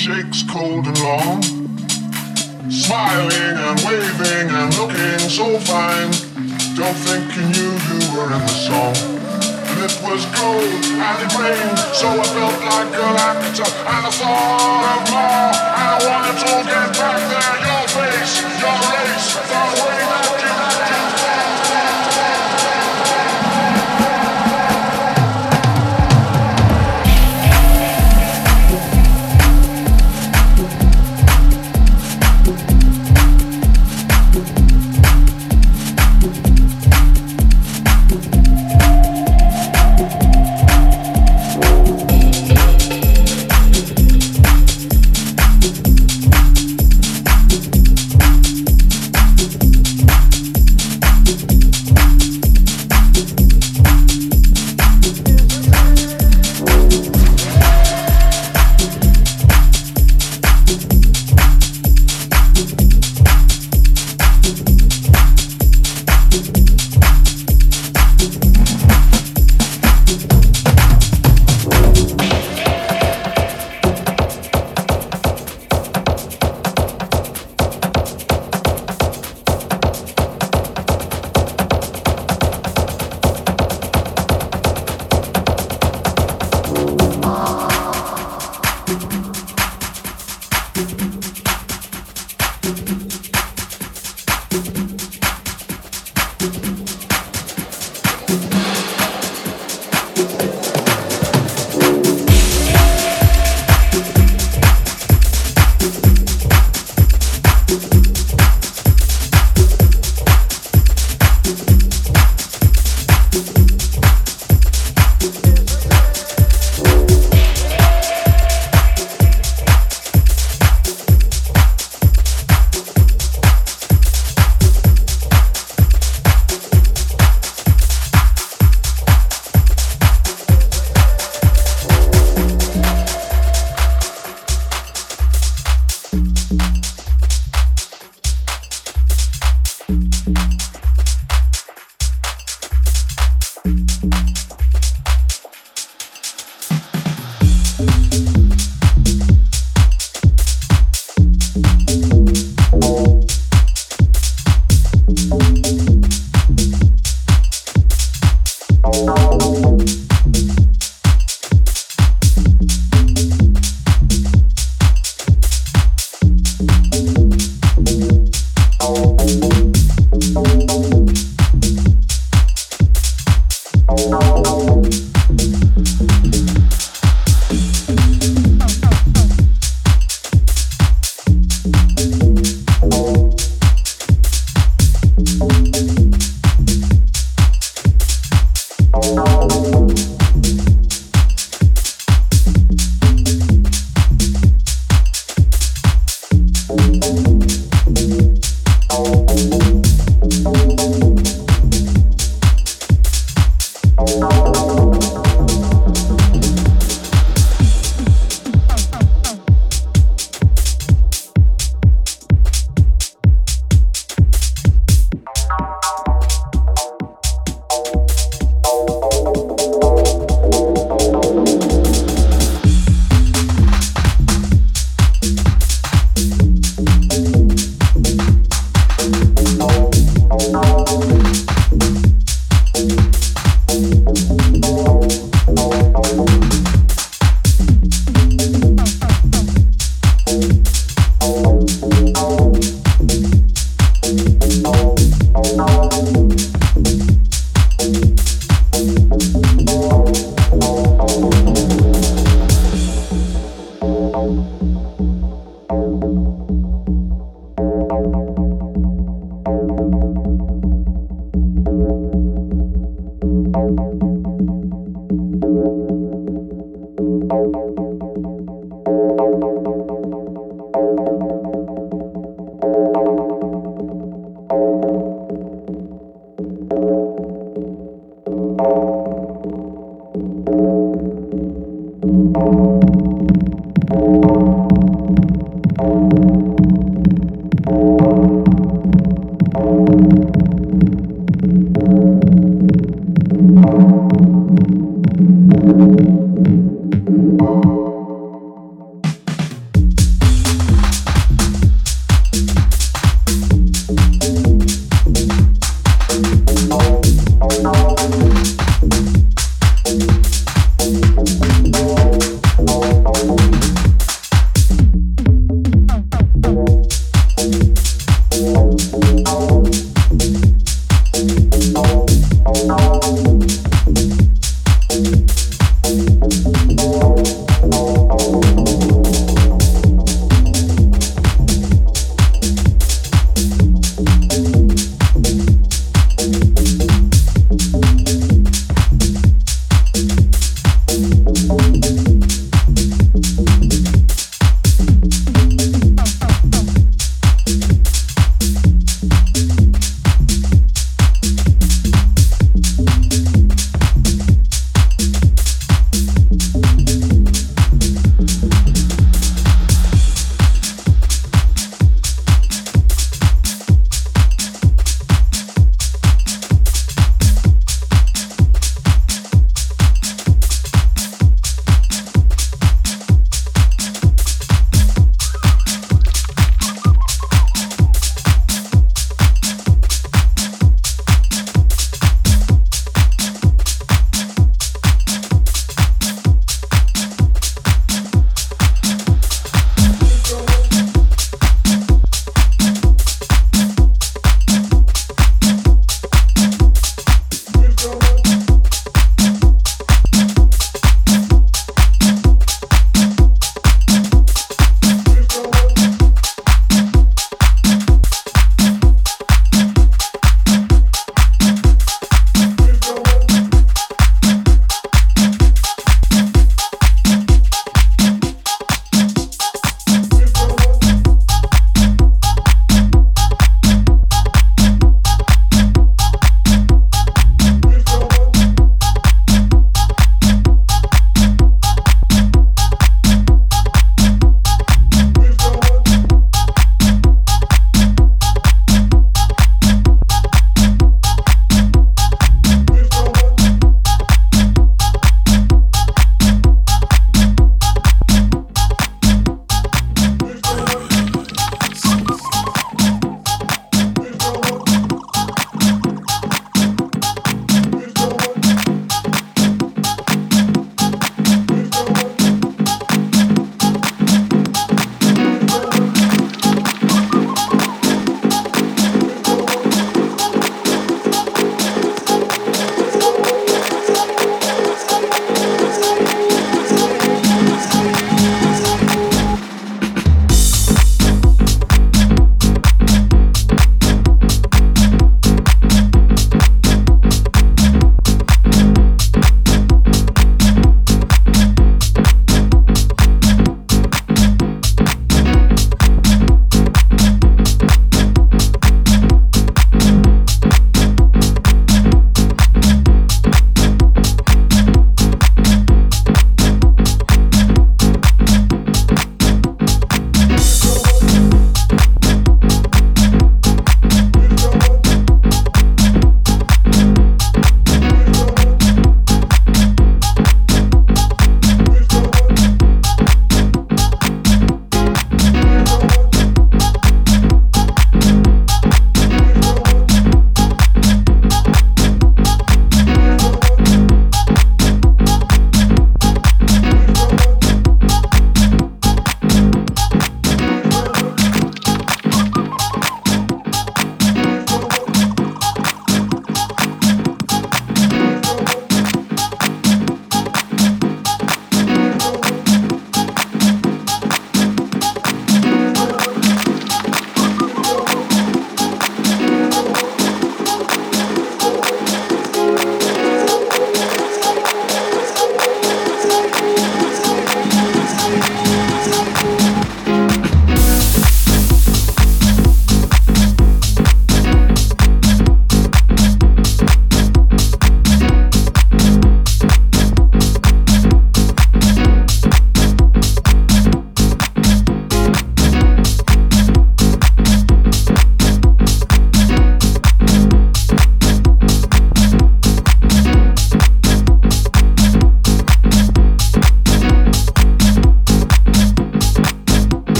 milkshakes cold and long, smiling and waving and looking so fine. Don't think you knew you were in the song it was cold and it rained, so I felt like an actor. And I thought of more, and I wanted to get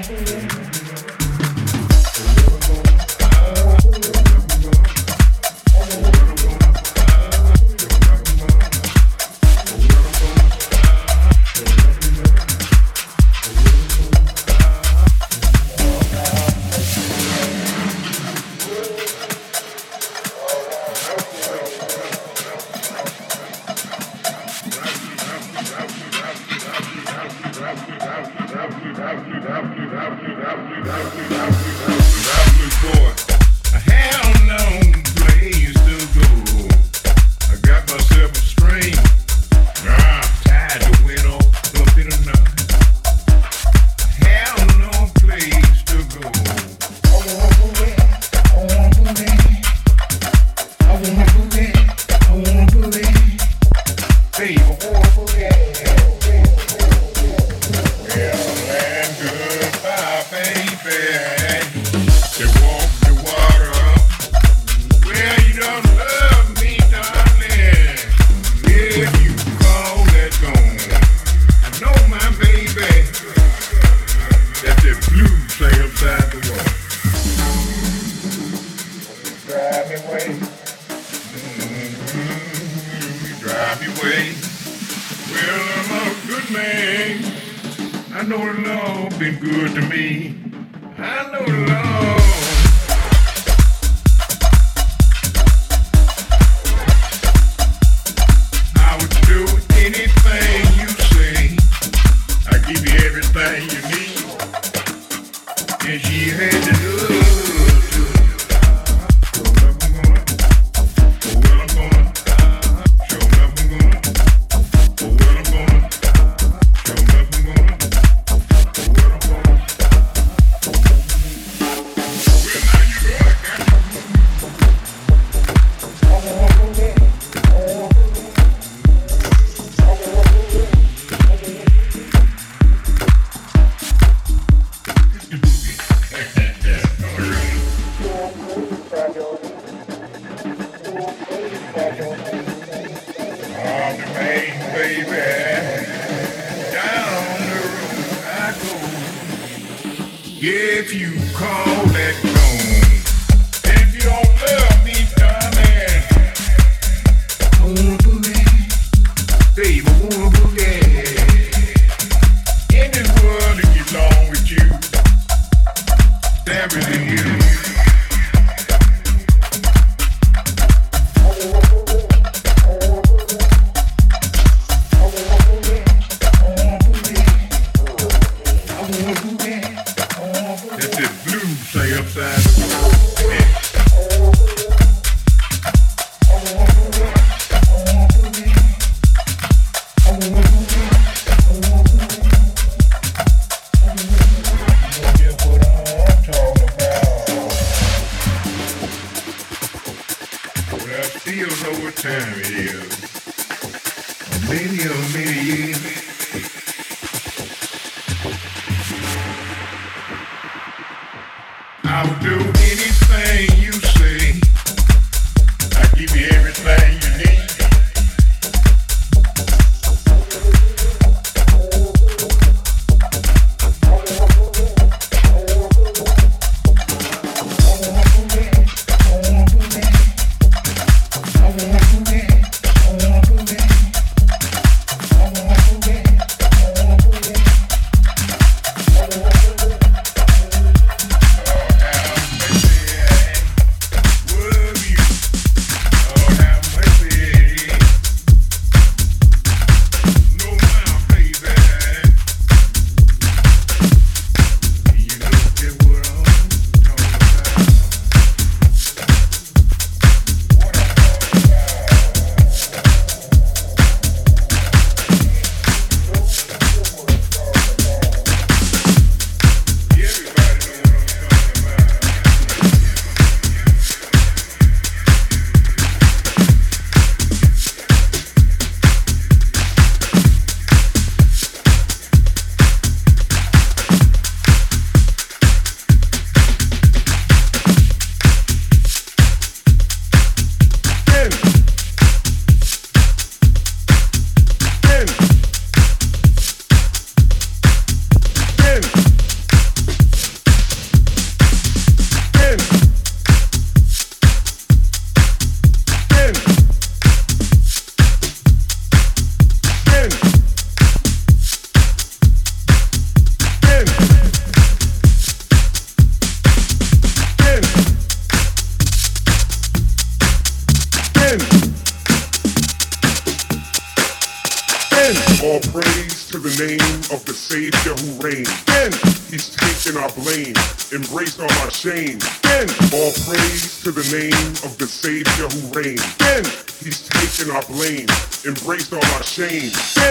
Thank you.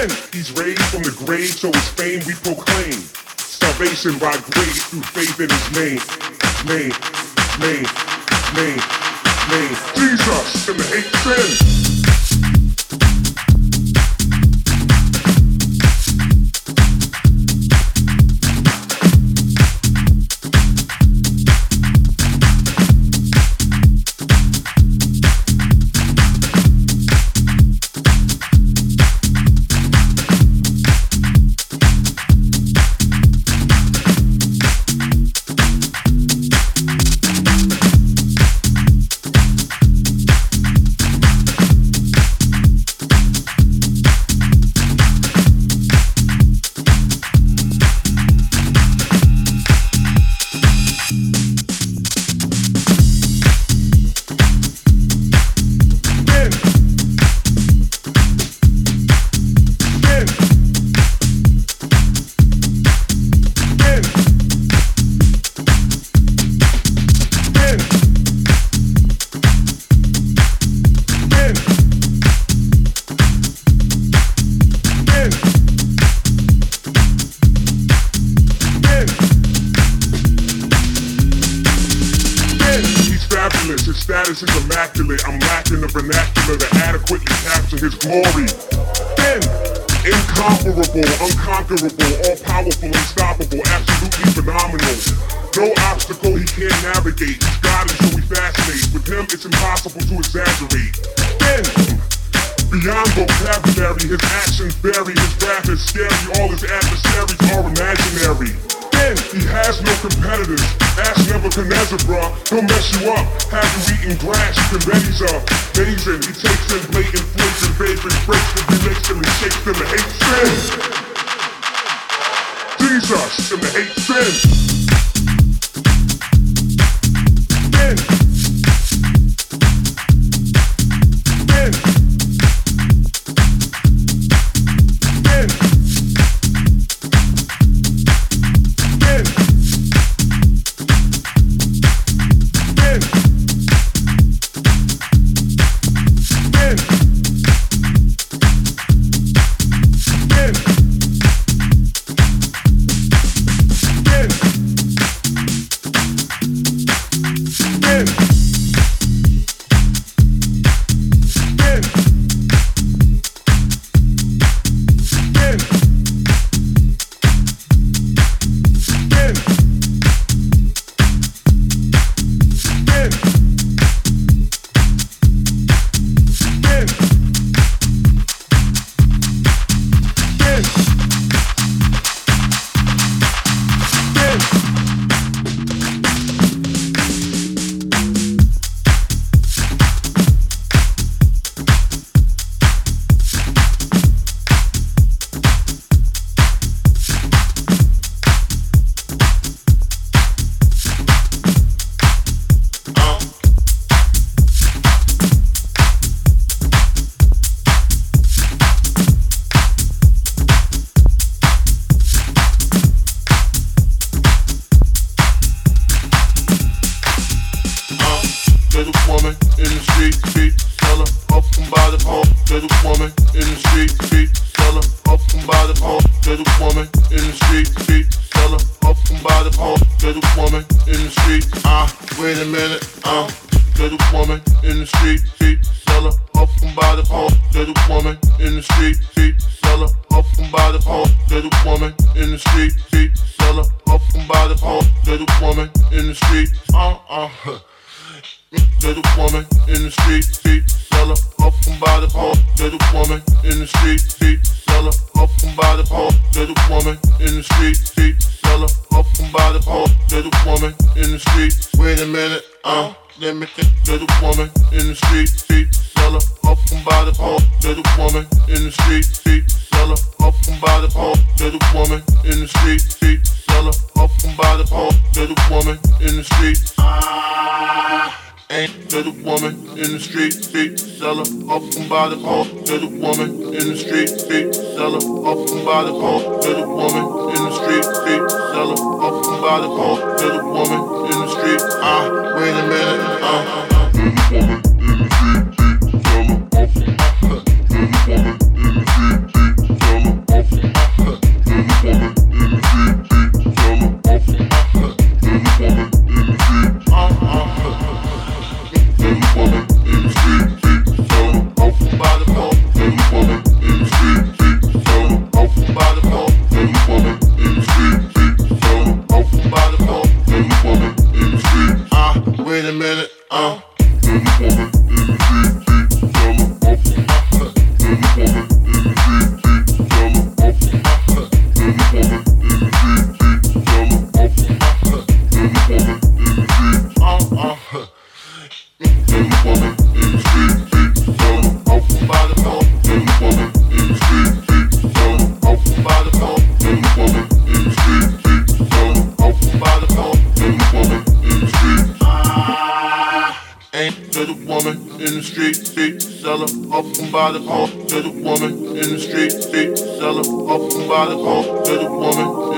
He's raised from the grave, so his fame we proclaim. Salvation by grace through faith in his name. Name, name, name, name. Jesus and the hate sin. eating grass and Betty's up. Dazing, he takes them, blatant flips and vapors, breaks them, makes them, and shakes them, and hates sin. Jesus and the hate sin. Then. little woman in the street. Ah, wait a minute. Um, I'm little woman in the street. Street seller up from by the pole. Little woman in the street. Street seller up from by the pole. Little woman in the street. Street seller up from by the pole. Little woman in the street. Uh uh. Little woman in the street. Street seller up from by the pole. Little woman in the street. Street seller, up and by the pump. There's a woman in the street, See, seller, up and by the pump. There's a woman in the street. Wait a minute, um, let me think. There's a woman in the street, See, seller, up and by the pump. There's a woman in the street, See, seller, up by the. There's a woman in the street, seller, up and by the pump. There's a woman in the street. Ah ain't to the woman in the street, street seller up and by the pole. To the woman in the street, street seller up and by the pole. To the woman in the street, street seller up and by the pole. To the woman in the street, ah, wait a minute, ah. Uh. Woman in the street, street seller up. To the woman in the street, street seller up. To the woman. Uh. Open by the pole to the woman in the street, street seller. Open by the pole to the woman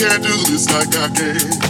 can do this like I can.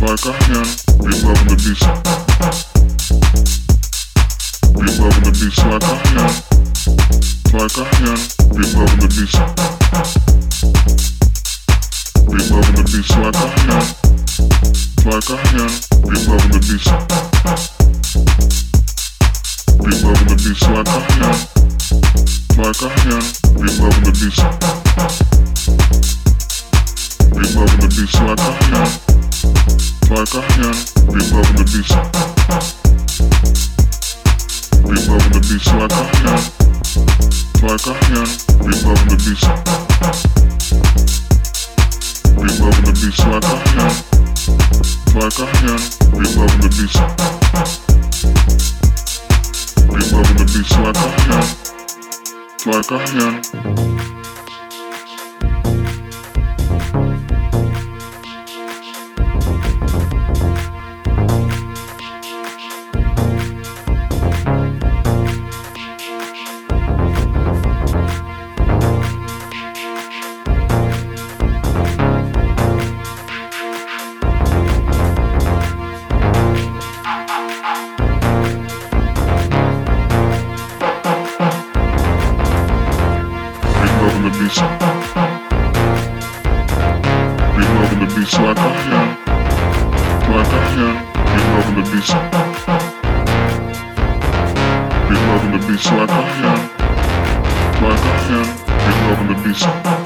like I am. Be loving the beats. Be loving the beats like I am. Like I am. Be loving the beats. Be loving the beats like I am. Like I am. Be loving the beats. Be loving the beats like I am. Like I am. Be loving the beats we loving the beats like a hand, like a hand. We loving the loving the beats like a hand, like a hand. We loving the loving the beats like a hand, like a hand. We loving the loving the beats like a hand, like a hand. the beats. Be loving the beats like I am. Like I am. Be loving the beats. Be loving the like I am. Like I am. Be loving the.